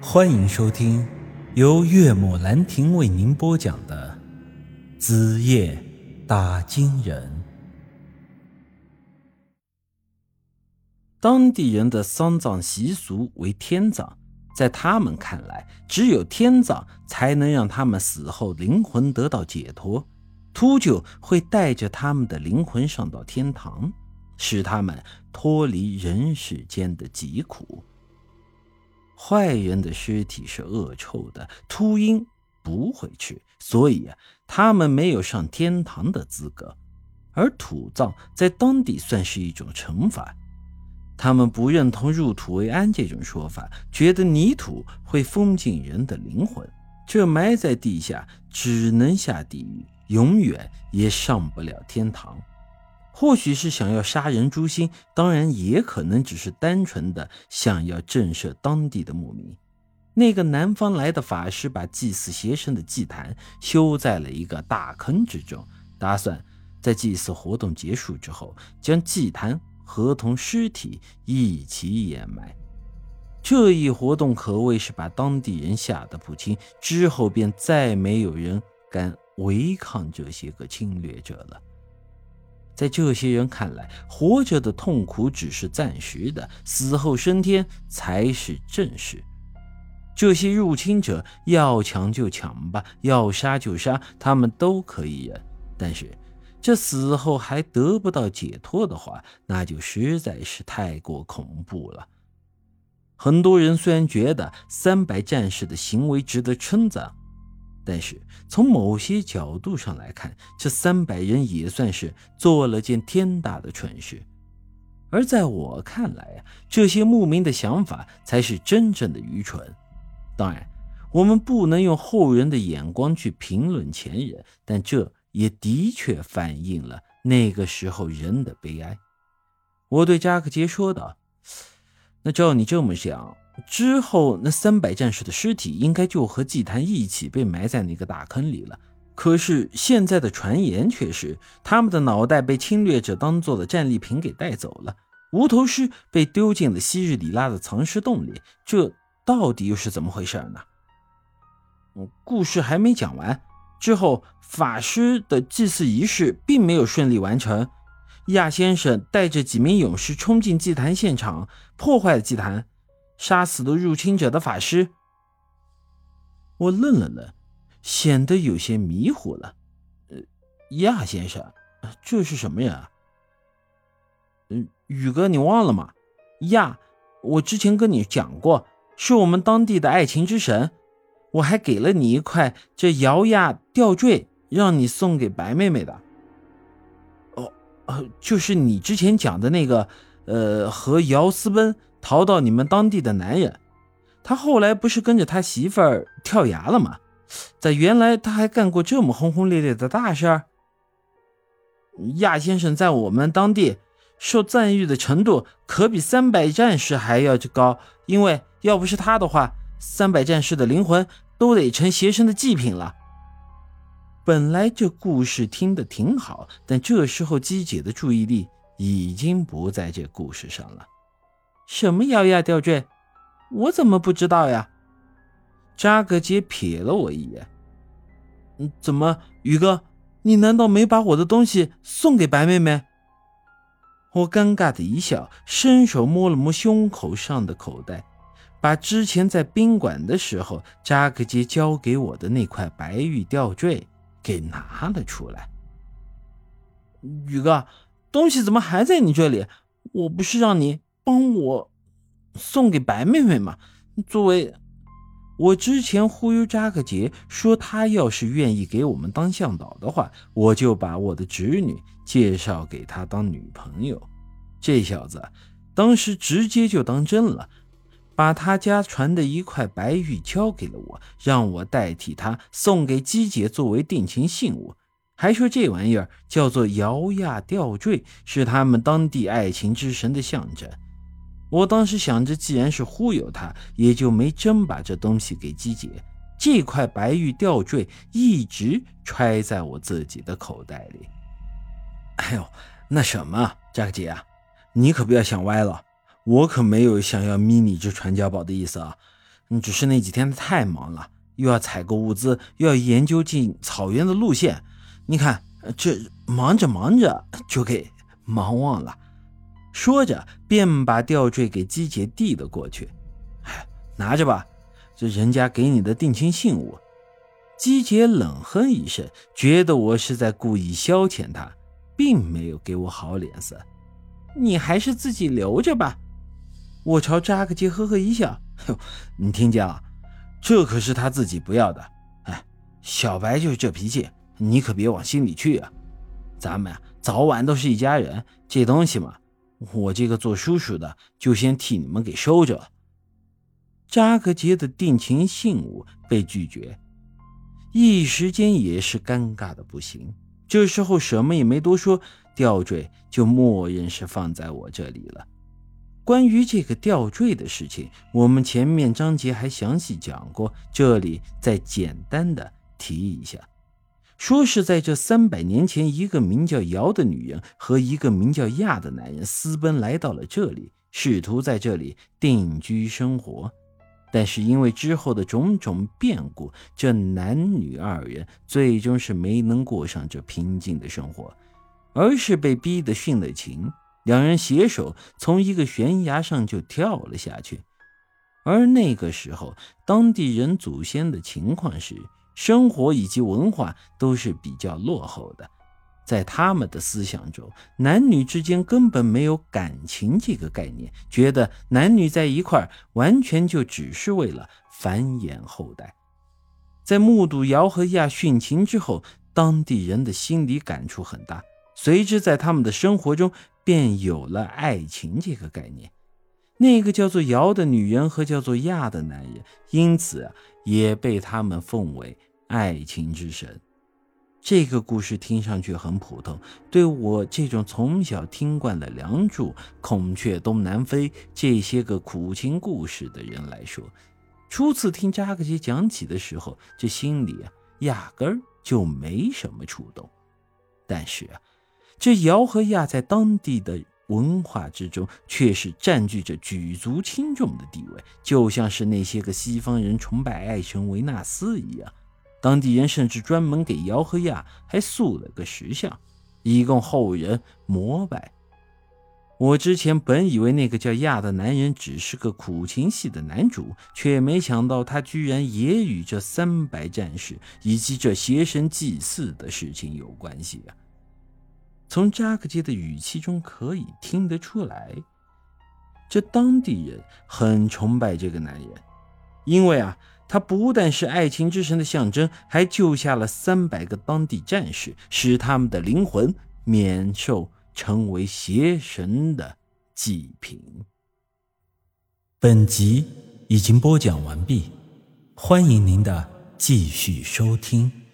欢迎收听由岳母兰亭为您播讲的《子夜打金人》。当地人的丧葬习俗为天葬，在他们看来，只有天葬才能让他们死后灵魂得到解脱，秃鹫会带着他们的灵魂上到天堂，使他们脱离人世间的疾苦。坏人的尸体是恶臭的，秃鹰不会吃，所以啊，他们没有上天堂的资格。而土葬在当地算是一种惩罚，他们不认同入土为安这种说法，觉得泥土会封禁人的灵魂，这埋在地下只能下地狱，永远也上不了天堂。或许是想要杀人诛心，当然也可能只是单纯的想要震慑当地的牧民。那个南方来的法师把祭祀邪神的祭坛修在了一个大坑之中，打算在祭祀活动结束之后，将祭坛合同尸体一起掩埋。这一活动可谓是把当地人吓得不轻，之后便再没有人敢违抗这些个侵略者了。在这些人看来，活着的痛苦只是暂时的，死后升天才是正事。这些入侵者要抢就抢吧，要杀就杀，他们都可以忍。但是，这死后还得不到解脱的话，那就实在是太过恐怖了。很多人虽然觉得三百战士的行为值得称赞。但是从某些角度上来看，这三百人也算是做了件天大的蠢事。而在我看来啊，这些牧民的想法才是真正的愚蠢。当然，我们不能用后人的眼光去评论前人，但这也的确反映了那个时候人的悲哀。我对扎克杰说道：“那照你这么想。”之后，那三百战士的尸体应该就和祭坛一起被埋在那个大坑里了。可是现在的传言却是，他们的脑袋被侵略者当做了战利品给带走了，无头尸被丢进了昔日里拉的藏尸洞里。这到底又是怎么回事呢？故事还没讲完，之后法师的祭祀仪式并没有顺利完成。亚先生带着几名勇士冲进祭坛现场，破坏了祭坛。杀死了入侵者的法师，我愣了愣，显得有些迷糊了。呃，亚先生，这是什么人？嗯，宇哥，你忘了吗？亚，我之前跟你讲过，是我们当地的爱情之神。我还给了你一块这瑶亚吊坠，让你送给白妹妹的。哦，呃，就是你之前讲的那个，呃，和瑶私奔。逃到你们当地的男人，他后来不是跟着他媳妇儿跳崖了吗？在原来他还干过这么轰轰烈烈的大事儿。亚先生在我们当地受赞誉的程度可比三百战士还要高，因为要不是他的话，三百战士的灵魂都得成邪神的祭品了。本来这故事听得挺好，但这时候姬姐的注意力已经不在这故事上了。什么摇呀吊坠？我怎么不知道呀？扎格杰瞥了我一眼。嗯，怎么，宇哥，你难道没把我的东西送给白妹妹？我尴尬的一笑，伸手摸了摸胸口上的口袋，把之前在宾馆的时候扎格杰交给我的那块白玉吊坠给拿了出来。宇哥，东西怎么还在你这里？我不是让你……帮我送给白妹妹嘛？作为我之前忽悠扎克杰说，他要是愿意给我们当向导的话，我就把我的侄女介绍给他当女朋友。这小子当时直接就当真了，把他家传的一块白玉交给了我，让我代替他送给姬姐作为定情信物。还说这玩意儿叫做瑶亚吊坠，是他们当地爱情之神的象征。我当时想着，既然是忽悠他，也就没真把这东西给姬姐。这块白玉吊坠一直揣在我自己的口袋里。哎呦，那什么，扎克姐啊，你可不要想歪了，我可没有想要迷你这传家宝的意思啊。只是那几天太忙了，又要采购物资，又要研究进草原的路线。你看，这忙着忙着就给忙忘了。说着，便把吊坠给姬姐递了过去。哎，拿着吧，这人家给你的定情信物。姬姐冷哼一声，觉得我是在故意消遣她，并没有给我好脸色。你还是自己留着吧。我朝扎克杰呵呵一笑：“你听见了？这可是他自己不要的。哎，小白就是这脾气，你可别往心里去啊。咱们呀，早晚都是一家人，这东西嘛。”我这个做叔叔的就先替你们给收着了。扎克杰的定情信物被拒绝，一时间也是尴尬的不行。这时候什么也没多说，吊坠就默认是放在我这里了。关于这个吊坠的事情，我们前面章节还详细讲过，这里再简单的提一下。说是在这三百年前，一个名叫瑶的女人和一个名叫亚的男人私奔来到了这里，试图在这里定居生活。但是因为之后的种种变故，这男女二人最终是没能过上这平静的生活，而是被逼得殉了情。两人携手从一个悬崖上就跳了下去。而那个时候，当地人祖先的情况是。生活以及文化都是比较落后的，在他们的思想中，男女之间根本没有感情这个概念，觉得男女在一块完全就只是为了繁衍后代。在目睹姚和亚殉情之后，当地人的心理感触很大，随之在他们的生活中便有了爱情这个概念。那个叫做姚的女人和叫做亚的男人，因此啊，也被他们奉为爱情之神。这个故事听上去很普通，对我这种从小听惯了《梁祝》《孔雀东南飞》这些个苦情故事的人来说，初次听扎克杰讲起的时候，这心里啊，压根儿就没什么触动。但是啊，这姚和亚在当地的。文化之中却是占据着举足轻重的地位，就像是那些个西方人崇拜爱神维纳斯一样。当地人甚至专门给姚和亚还塑了个石像，以供后人膜拜。我之前本以为那个叫亚的男人只是个苦情戏的男主，却没想到他居然也与这三百战士以及这邪神祭祀的事情有关系啊！从扎克街的语气中可以听得出来，这当地人很崇拜这个男人，因为啊，他不但是爱情之神的象征，还救下了三百个当地战士，使他们的灵魂免受成为邪神的祭品。本集已经播讲完毕，欢迎您的继续收听。